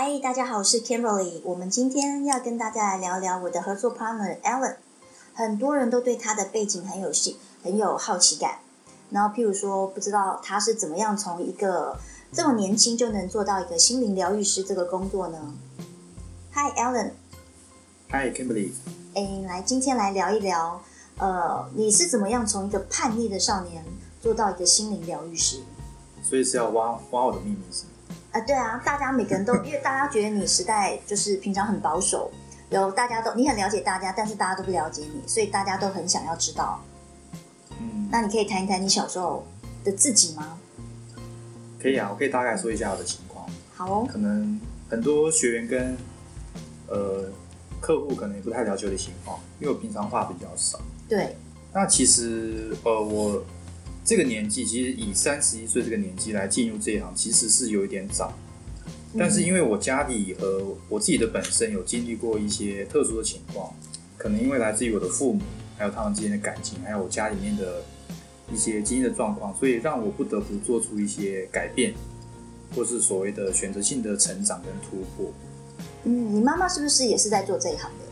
嗨，大家好，我是 Kimberly。我们今天要跟大家来聊聊我的合作 partner Alan。很多人都对他的背景很有兴，很有好奇感。然后，譬如说，不知道他是怎么样从一个这么年轻就能做到一个心灵疗愈师这个工作呢？Hi Alan。Hi Kimberly。哎，来，今天来聊一聊，呃，你是怎么样从一个叛逆的少年做到一个心灵疗愈师？所以是要挖挖我的秘密是吗？啊，对啊，大家每个人都，因为大家觉得你时代就是平常很保守。有大家都你很了解大家，但是大家都不了解你，所以大家都很想要知道。嗯，那你可以谈一谈你小时候的自己吗？可以啊，我可以大概说一下我的情况。好哦。可能很多学员跟呃客户可能也不太了解我的情况，因为我平常话比较少。对。那其实呃我这个年纪，其实以三十一岁这个年纪来进入这一行，其实是有一点早。但是因为我家里和我自己的本身有经历过一些特殊的情况，可能因为来自于我的父母，还有他们之间的感情，还有我家里面的一些经济的状况，所以让我不得不做出一些改变，或是所谓的选择性的成长跟突破。嗯，你妈妈是不是也是在做这一行的？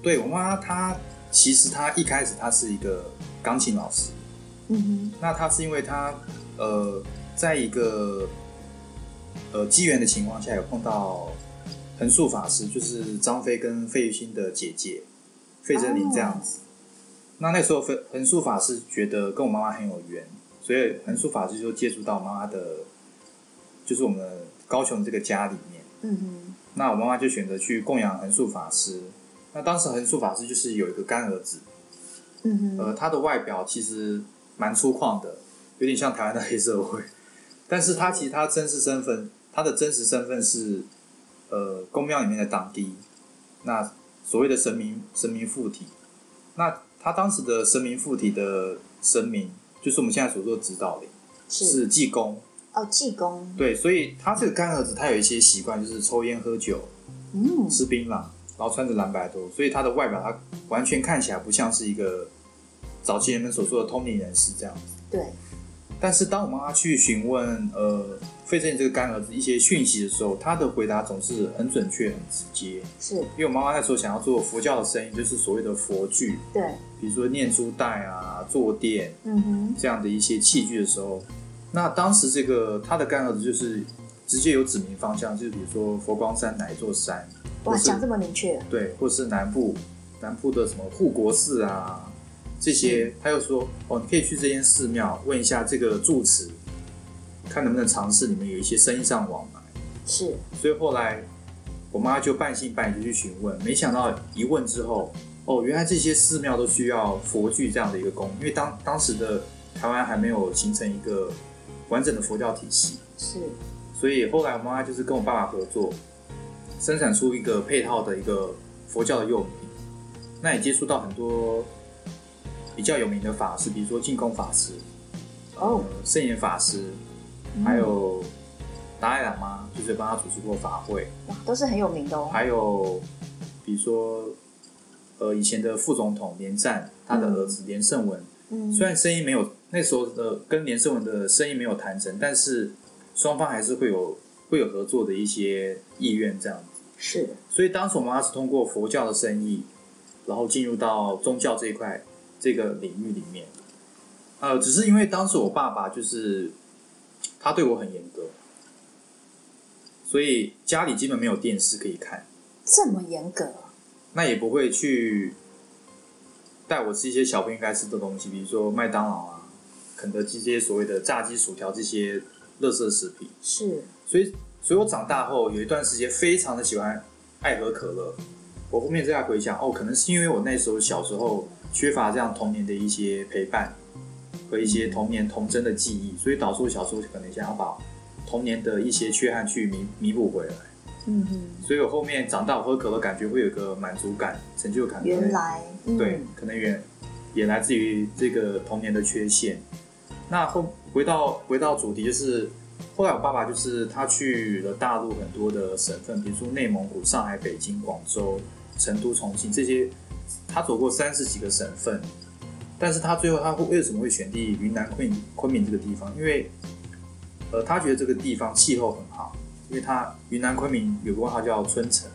对我妈，她其实她一开始她是一个钢琴老师。嗯哼。那他是因为他呃，在一个。呃，机缘的情况下有碰到横竖法师，就是张飞跟费玉清的姐姐费贞玲这样子。那那时候横横竖法师觉得跟我妈妈很有缘，所以横竖法师就接触到妈妈的，就是我们高雄这个家里面。嗯哼。那我妈妈就选择去供养横竖法师。那当时横竖法师就是有一个干儿子。嗯哼。呃，他的外表其实蛮粗犷的，有点像台湾的黑社会。但是他其实他真实身份。他的真实身份是，呃，宫庙里面的党弟，那所谓的神明神明附体，那他当时的神明附体的神明，就是我们现在所说的指导灵，是济公。哦，济公。对，所以他这个干儿子，他有一些习惯，就是抽烟喝酒，嗯，吃槟榔，然后穿着蓝白拖，所以他的外表，他完全看起来不像是一个早期人们所说的通灵人士这样子。对。但是当我妈妈去询问呃费正这个干儿子一些讯息的时候，他的回答总是很准确、很直接。是，因为我妈妈那时候想要做佛教的生意，就是所谓的佛具，对，比如说念珠袋啊、坐垫，嗯哼，这样的一些器具的时候，那当时这个他的干儿子就是直接有指明方向，就是比如说佛光山哪一座山，哇，讲这么明确，对，或是南部南部的什么护国寺啊。这些，他又说：“哦，你可以去这间寺庙问一下这个住持，看能不能尝试里面有一些生意上往来。”是。所以后来我妈就半信半疑就去询问，没想到一问之后，哦，原来这些寺庙都需要佛具这样的一个功，因为当当时的台湾还没有形成一个完整的佛教体系。是。所以后来我妈就是跟我爸爸合作，生产出一个配套的一个佛教的用品，那也接触到很多。比较有名的法师，比如说净空法师，哦，圣严法师，还有达赖喇嘛，就是帮他主持过法会，哇，都是很有名的哦。还有比如说，呃，以前的副总统连战，他的儿子连胜文，嗯，虽然生意没有那时候的跟连胜文的生意没有谈成，但是双方还是会有会有合作的一些意愿这样子。是，所以当时我妈是通过佛教的生意，然后进入到宗教这一块。这个领域里面，呃，只是因为当时我爸爸就是他对我很严格，所以家里基本没有电视可以看。这么严格？那也不会去带我吃一些小朋友应该吃的东西，比如说麦当劳啊、肯德基这些所谓的炸鸡、薯条这些垃圾食品。是。所以，所以我长大后有一段时间非常的喜欢爱喝可乐。我后面再回想，哦，可能是因为我那时候小时候。缺乏这样童年的一些陪伴和一些童年童真的记忆，所以导致我小时候可能想要把童年的一些缺憾去弥弥补回来。嗯哼，所以我后面长大喝可乐，感觉会有个满足感、成就感。原来，对，可能原也来自于这个童年的缺陷。那后回到回到主题，就是后来我爸爸就是他去了大陆很多的省份，比如说内蒙古、上海、北京、广州、成都、重庆这些。他走过三十几个省份，但是他最后他会为什么会选地云南昆昆明这个地方？因为，呃，他觉得这个地方气候很好，因为他云南昆明有个外号叫春城，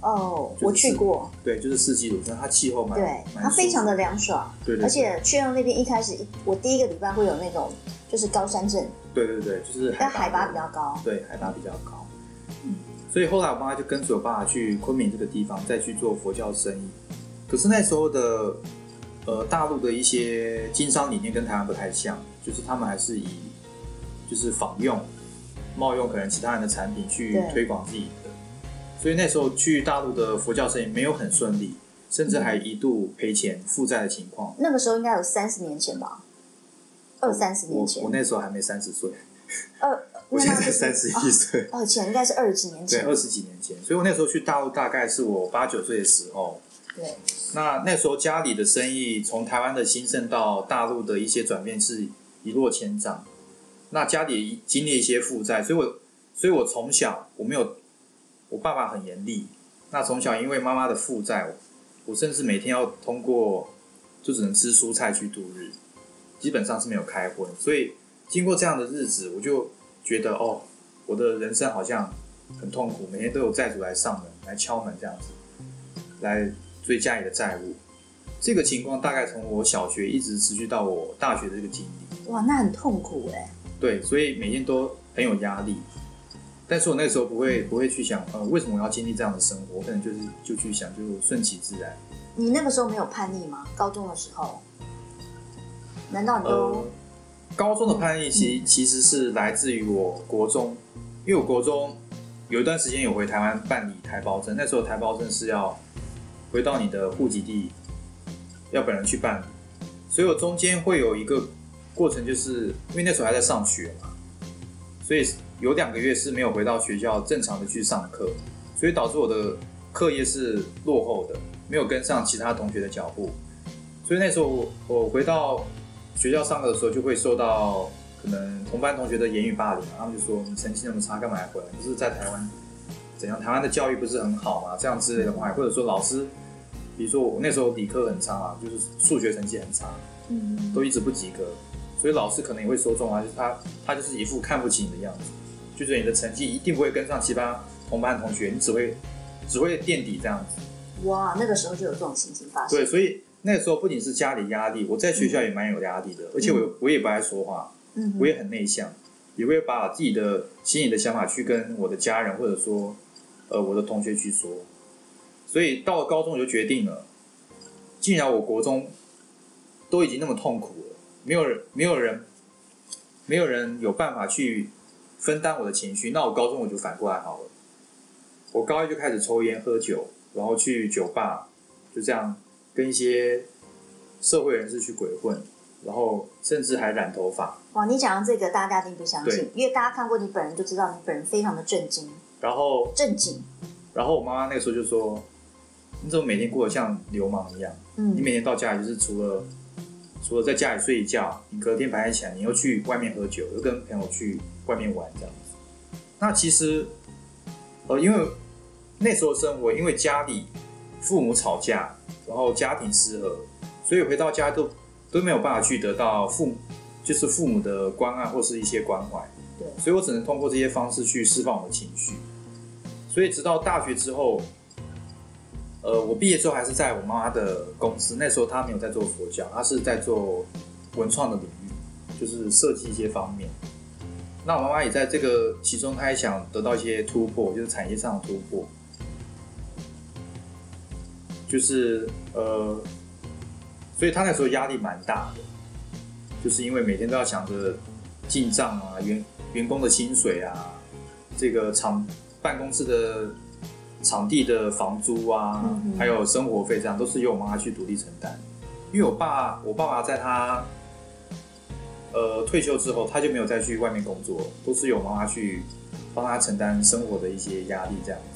哦，就是我去过，对，就是四季如春，它气候蛮对，它非常的凉爽，对对对，而且去到那边一开始，我第一个礼拜会有那种就是高山症，对对对，就是但海拔比较高。对，海拔比较高。嗯所以后来我妈就跟随我爸爸去昆明这个地方，再去做佛教生意。可是那时候的呃大陆的一些经商理念跟台湾不太像，就是他们还是以就是仿用、冒用可能其他人的产品去推广自己的。所以那时候去大陆的佛教生意没有很顺利，甚至还一度赔钱负债的情况。那个时候应该有三十年前吧，二三十年前我。那时候还没三十岁，二，我现在三十一岁。哦，前应该是二十几年对，前。二十几年前，所以我那时候去大陆大概是我八九岁的时候。对，那那时候家里的生意从台湾的兴盛到大陆的一些转变是一落千丈。那家里经历一些负债，所以我所以我从小我没有，我爸爸很严厉。那从小因为妈妈的负债，我我甚至每天要通过就只能吃蔬菜去度日，基本上是没有开荤。所以经过这样的日子，我就觉得哦，我的人生好像很痛苦，每天都有债主来上门来敲门这样子，来追家里的债务。这个情况大概从我小学一直持续到我大学的这个经历。哇，那很痛苦哎。对，所以每天都很有压力。但是我那个时候不会不会去想，呃，为什么我要经历这样的生活？我可能就是就去想，就顺其自然。你那个时候没有叛逆吗？高中的时候？难道你呃都，高中的叛逆其其实是来自于我国中，因为我国中有一段时间有回台湾办理台胞证，那时候台胞证是要回到你的户籍地，要本人去办理，所以我中间会有一个过程，就是因为那时候还在上学嘛，所以有两个月是没有回到学校正常的去上课，所以导致我的课业是落后的，没有跟上其他同学的脚步，所以那时候我回到学校上课的时候，就会受到可能同班同学的言语霸凌，他们就说你成绩那么差，干嘛还回来？不是在台湾怎样？台湾的教育不是很好吗？这样之类的话，或者说老师，比如说我那时候理科很差嘛，就是数学成绩很差，嗯，都一直不及格，所以老师可能也会说中啊，就是他他就是一副看不起你的样子，就觉得你的成绩一定不会跟上其他同班同学，你只会只会垫底这样子。哇，那个时候就有这种情形发生。对，所以那个时候不仅是家里压力，我在学校也蛮有压力的，而且我我也不爱说话，嗯，我也很内向，也会把自己的心里的想法去跟我的家人或者说呃我的同学去说。所以到了高中我就决定了，既然我国中都已经那么痛苦了，没有人没有人没有人有办法去分担我的情绪，那我高中我就反过来好了。我高一就开始抽烟喝酒，然后去酒吧，就这样跟一些社会人士去鬼混，然后甚至还染头发。哇，你讲到这个大家一定不相信，因为大家看过你本人就知道你本人非常的震惊、然后，正经。然后我妈妈那个时候就说：“你怎么每天过得像流氓一样？你嗯，每天到家里就是除了除了在家里睡一觉，你隔天白天起来，你又去外面喝酒，又跟朋友去外面玩这样子。那其实，呃，因为那时候生活，因为家里父母吵架，然后家庭失和，所以回到家都都没有办法去得到父母就是父母的关爱或是一些关怀。对所以我只能通过这些方式去释放我的情绪。所以直到大学之后，呃，我毕业之后还是在我妈妈的公司，那时候她没有在做佛教，她是在做文创的领域，就是设计一些方面。那我妈妈也在这个其中，她也想得到一些突破，就是产业上的突破，就是呃，所以她那时候压力蛮大的，就是因为每天都要想着进账啊、员员工的薪水啊、这个厂办公室的场地的房租啊，嗯还有生活费，这样都是由我妈去独立承担。因为我爸，我爸爸在他呃退休之后，他就没有再去外面工作，都是由我妈妈去帮他承担生活的一些压力，这样子。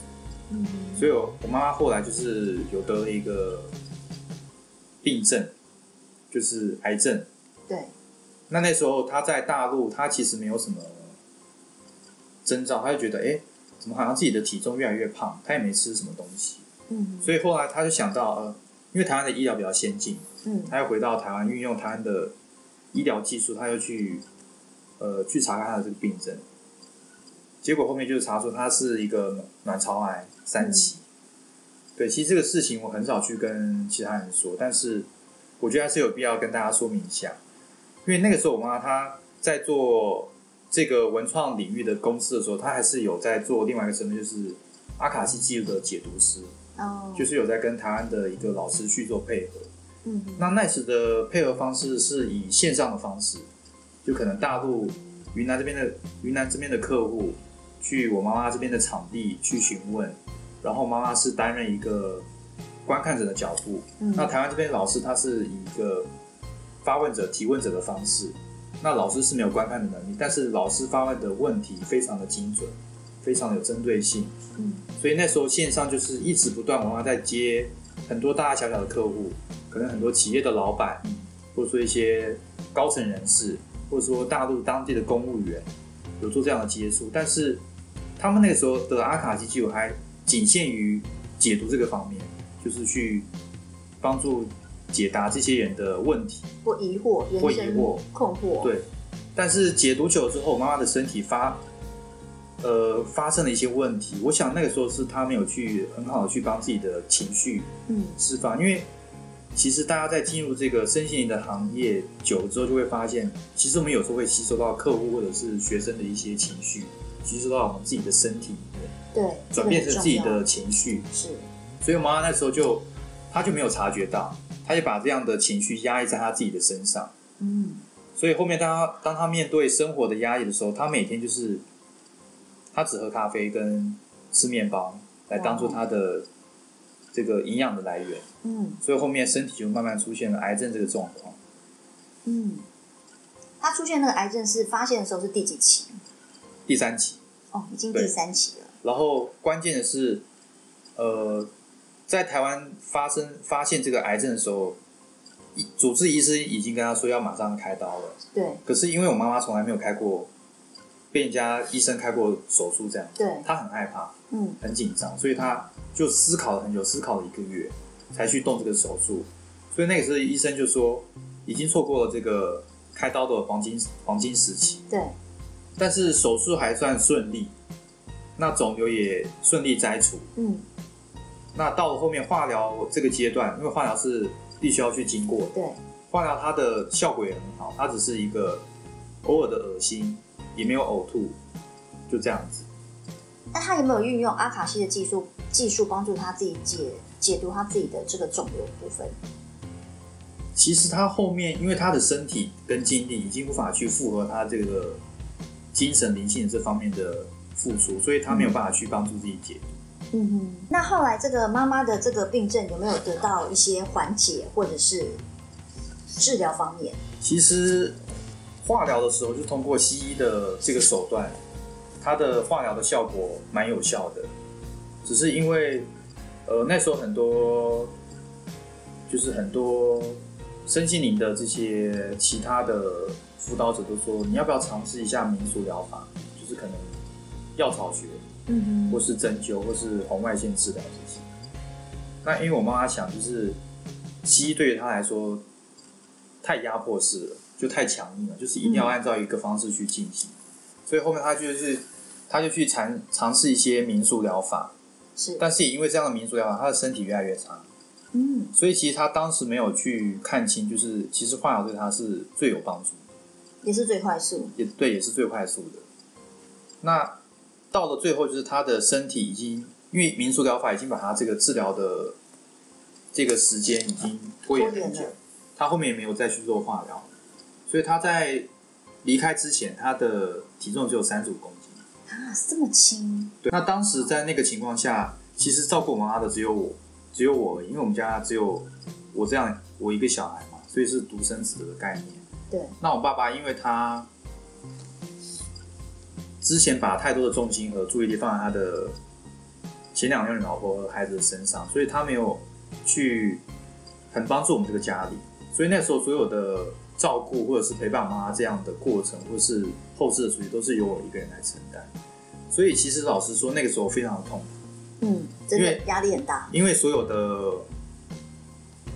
嗯所以我我妈妈后来就是有得了一个病症，就是癌症。对，那那时候她在大陆，她其实没有什么征兆，她就觉得，哎、怎么好像自己的体重越来越胖？他也没吃什么东西，嗯所以后来他就想到，呃，因为台湾的医疗比较先进，嗯他又回到台湾，运用台湾的医疗技术，他又去，呃，去查看他的这个病症。结果后面就是查出他是一个卵巢癌三期。对，其实这个事情我很少去跟其他人说，但是我觉得还是有必要跟大家说明一下，因为那个时候我妈她在做这个文创领域的公司的时候，他还是有在做另外一个身份，就是阿卡西记录的解读师，哦，就是有在跟台湾的一个老师去做配合。嗯哼。那奈时的配合方式是以线上的方式，就可能大陆云南这边的云南这边的客户去我妈妈这边的场地去询问，然后妈妈是担任一个观看者的角度，嗯。那台湾这边老师他是以一个发问者、提问者的方式，那老师是没有观看的能力，但是老师发问的问题非常的精准，非常有针对性，嗯。所以那时候线上就是一直不断，我妈在接很多大大小小的客户，可能很多企业的老板，或者说一些高层人士，或者说大陆当地的公务员，有做这样的接触。但是他们那个时候的阿卡西记录还仅限于解读这个方面，就是去帮助解答这些人的问题。或疑惑、延或疑惑。困惑，对，但是解毒久之后，我妈妈的身体发，呃，发生了一些问题。我想那个时候是她没有去很好的去帮自己的情绪嗯。释放，因为其实大家在进入这个身心灵的行业久了之后，就会发现，其实我们有时候会吸收到客户或者是学生的一些情绪，吸收到我们自己的身体里面，对，转变成自己的情绪。是，所以我妈妈那时候就，她就没有察觉到，她就把这样的情绪压抑在他自己的身上。嗯所以后面当他当他面对生活的压抑的时候，他每天就是他只喝咖啡跟吃面包来当做他的这个营养的来源，嗯所以后面身体就慢慢出现了癌症这个状况。嗯，他出现那个癌症是发现的时候是第几期？第三期，哦，已经第三期了。然后关键的是，呃，在台湾发生发现这个癌症的时候，医主治医师已经跟他说要马上开刀了。对可是因为我妈妈从来没有开过，被人家医生开过手术这样，对，她很害怕。嗯很紧张，所以她就思考了很久，思考了一个月才去动这个手术。所以那个时候医生就说，已经错过了这个开刀的黄金黄金时期。对，但是手术还算顺利，那肿瘤也顺利摘除。嗯那到了后面化疗这个阶段，因为化疗是必须要去经过的，对，化疗它的效果也很好，它只是一个偶尔的恶心，也没有呕吐，就这样子。那他有没有运用阿卡西的技术技术帮助他自己解解读他自己的这个肿瘤部分？其实他后面，因为他的身体跟精力已经无法去负荷他这个精神灵性这方面的付出，所以他没有办法去帮助自己解决。嗯哼。那后来这个妈妈的这个病症有没有得到一些缓解，或者是治疗方面？其实化疗的时候，就通过西医的这个手段，它的化疗的效果蛮有效的，只是因为呃那时候很多就是很多身心灵的这些其他的辅导者都说，你要不要尝试一下民俗疗法，就是可能药草学，嗯或是针灸，或是红外线治疗这些。那因为我妈妈想，就是西医对于她来说太压迫式了，就太强硬了，就是一定要按照一个方式去进行。所以后面她就是，她就去尝尝试一些民俗疗法，是，但是也因为这样的民俗疗法，她的身体越来越差。嗯所以其实她当时没有去看清，就是其实化疗对她是最有帮助。也是最快速。也对，也是最快速的。那到了最后，就是他的身体已经，因为民俗疗法已经把他这个治疗的这个时间已经拖延很久他后面也没有再去做化疗，所以他在离开之前，他的体重只有三十五公斤。啊，这么轻，对，那当时在那个情况下，其实照顾我妈妈的只有我，只有我，因为我们家只有我这样我一个小孩嘛，所以是独生子的概念。对，那我爸爸因为他之前把太多的重心和注意力放在他的前两任老婆和孩子的身上，所以他没有去很帮助我们这个家里。所以那时候所有的照顾或者是陪伴妈妈这样的过程，或是后事的处理，都是由我一个人来承担。所以其实老实说，那个时候非常的痛苦。嗯，真的因为压力很大。因为所有的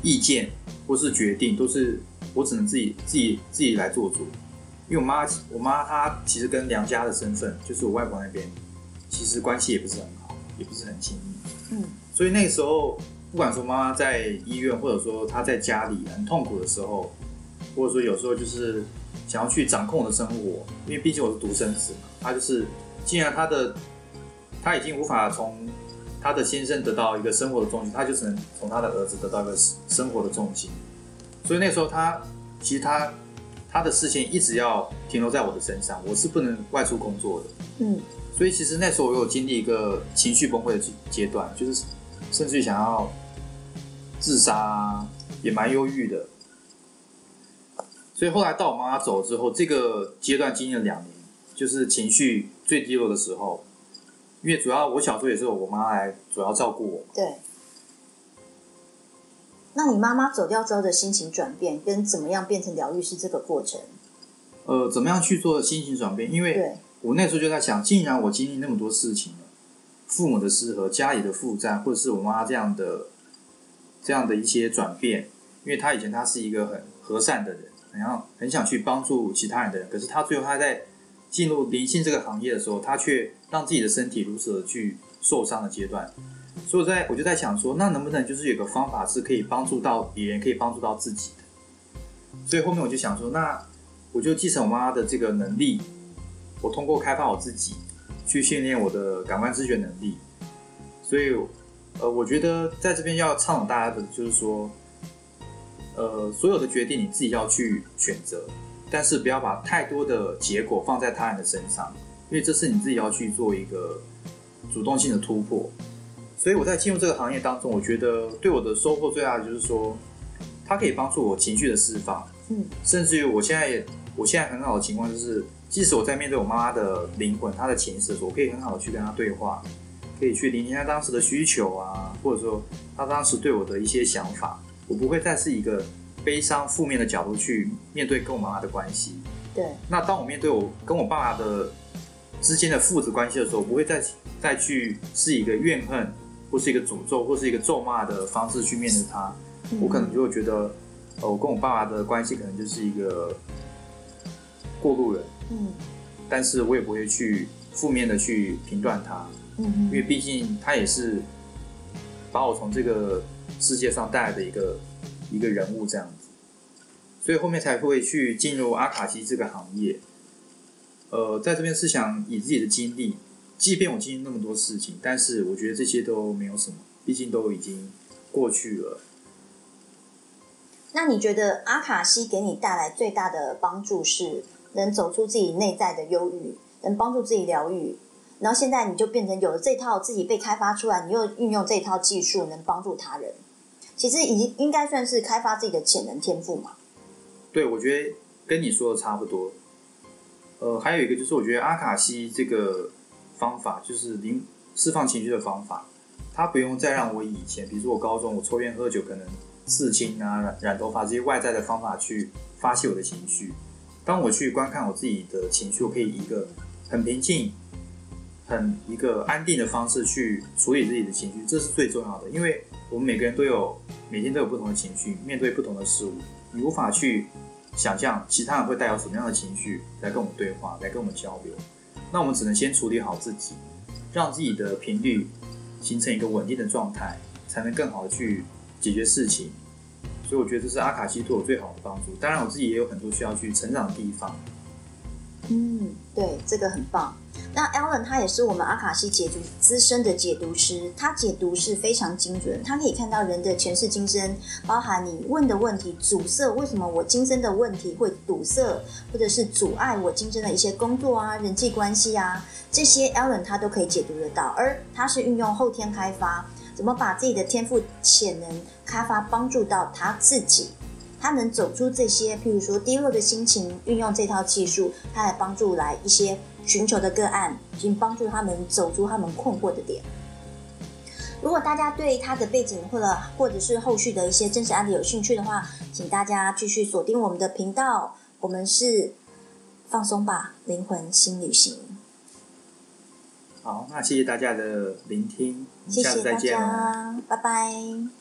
意见或是决定都是我只能自己自己自己来做主，因为我妈我妈她其实跟娘家的身份，就是我外婆那边，其实关系也不是很好，也不是很亲密。嗯，所以那个时候，不管说妈妈在医院，或者说她在家里很痛苦的时候，或者说有时候就是想要去掌控我的生活，因为毕竟我是独生子嘛，她就是既然她的她已经无法从她的先生得到一个生活的重心，她就只能从她的儿子得到一个生活的重心。所以那时候她其实她她的视线一直要停留在我的身上，我是不能外出工作的。嗯所以其实那时候我有经历一个情绪崩溃的阶阶段，就是甚至于想要自杀啊，也蛮忧郁的。所以后来到我妈妈走之后，这个阶段经历了两年，就是情绪最低落的时候。因为主要我小时候也是我妈来主要照顾我，对。那你妈妈走掉之后的心情转变，跟怎么样变成疗愈师这个过程？呃，怎么样去做心情转变？因为，我那时候就在想，既然我经历那么多事情了，父母的失和、家里的负债，或者是我妈这样的这样的一些转变，因为她以前她是一个很和善的人，然后很想去帮助其他人的人，可是她最后她在进入灵性这个行业的时候，她却让自己的身体如此的去受伤的阶段。所以在我就在想说，那能不能就是有个方法是可以帮助到别人，可以帮助到自己的？所以后面我就想说，那我就继承我妈的这个能力，我通过开发我自己，去训练我的感官知觉能力。所以，呃，我觉得在这边要倡导大家的就是说，呃，所有的决定你自己要去选择，但是不要把太多的结果放在他人的身上，因为这是你自己要去做一个主动性的突破。所以我在进入这个行业当中，我觉得对我的收获最大的就是说，它可以帮助我情绪的释放，嗯甚至于我现在也，我现在很好的情况就是，即使我在面对我妈妈的灵魂、她的潜意识的时候，我可以很好的去跟她对话，可以去聆听她当时的需求啊，或者说她当时对我的一些想法，我不会再是一个悲伤负面的角度去面对跟我妈妈的关系。对，那当我面对我跟我爸爸的之间的父子关系的时候，我不会再再去是一个怨恨，或是一个诅咒，或是一个咒骂的方式去面对他。我可能就会觉得，呃，我跟我爸爸的关系可能就是一个过路人，嗯但是我也不会去负面的去评断他，嗯因为毕竟他也是把我从这个世界上带来的一个一个人物这样子，所以后面才会去进入阿卡西这个行业。呃，在这边是想以自己的经历，即便我经历那么多事情，但是我觉得这些都没有什么，毕竟都已经过去了。那你觉得阿卡西给你带来最大的帮助是能走出自己内在的忧郁，能帮助自己疗愈，然后现在你就变成有了这套自己被开发出来，你又运用这套技术能帮助他人，其实已经应该算是开发自己的潜能天赋嘛。对，我觉得跟你说的差不多。呃，还有一个就是，我觉得阿卡西这个方法，就是零释放情绪的方法，它不用再让我以前，比如说我高中我抽烟喝酒，可能刺青啊、染染头发这些外在的方法去发泄我的情绪。当我去观看我自己的情绪，我可以以一个很平静、很一个安定的方式去处理自己的情绪，这是最重要的。因为我们每个人都有每天都有不同的情绪，面对不同的事物，你无法去想象其他人会带有什么样的情绪来跟我们对话，来跟我们交流。那我们只能先处理好自己，让自己的频率形成一个稳定的状态，才能更好的去解决事情。所以我觉得这是阿卡西对我最好的帮助。当然，我自己也有很多需要去成长的地方。嗯，对，这个很棒。那 Alan 他也是我们阿卡西解读资深的解读师，他解读是非常精准，他可以看到人的前世今生，包含你问的问题阻塞，为什么我今生的问题会堵塞，或者是阻碍我今生的一些工作啊、人际关系啊，这些 Alan 他都可以解读得到，而他是运用后天开发，怎么把自己的天赋潜能开发，帮助到他自己。他能走出这些，譬如说低落的心情，运用这套技术，他来帮助来一些寻求的个案，并帮助他们走出他们困惑的点。如果大家对他的背景或者或者是后续的一些真实案例有兴趣的话，请大家继续锁定我们的频道。我们是放松吧，灵魂新旅行。好，那谢谢大家的聆听，谢谢大下次再见喽。家，拜拜。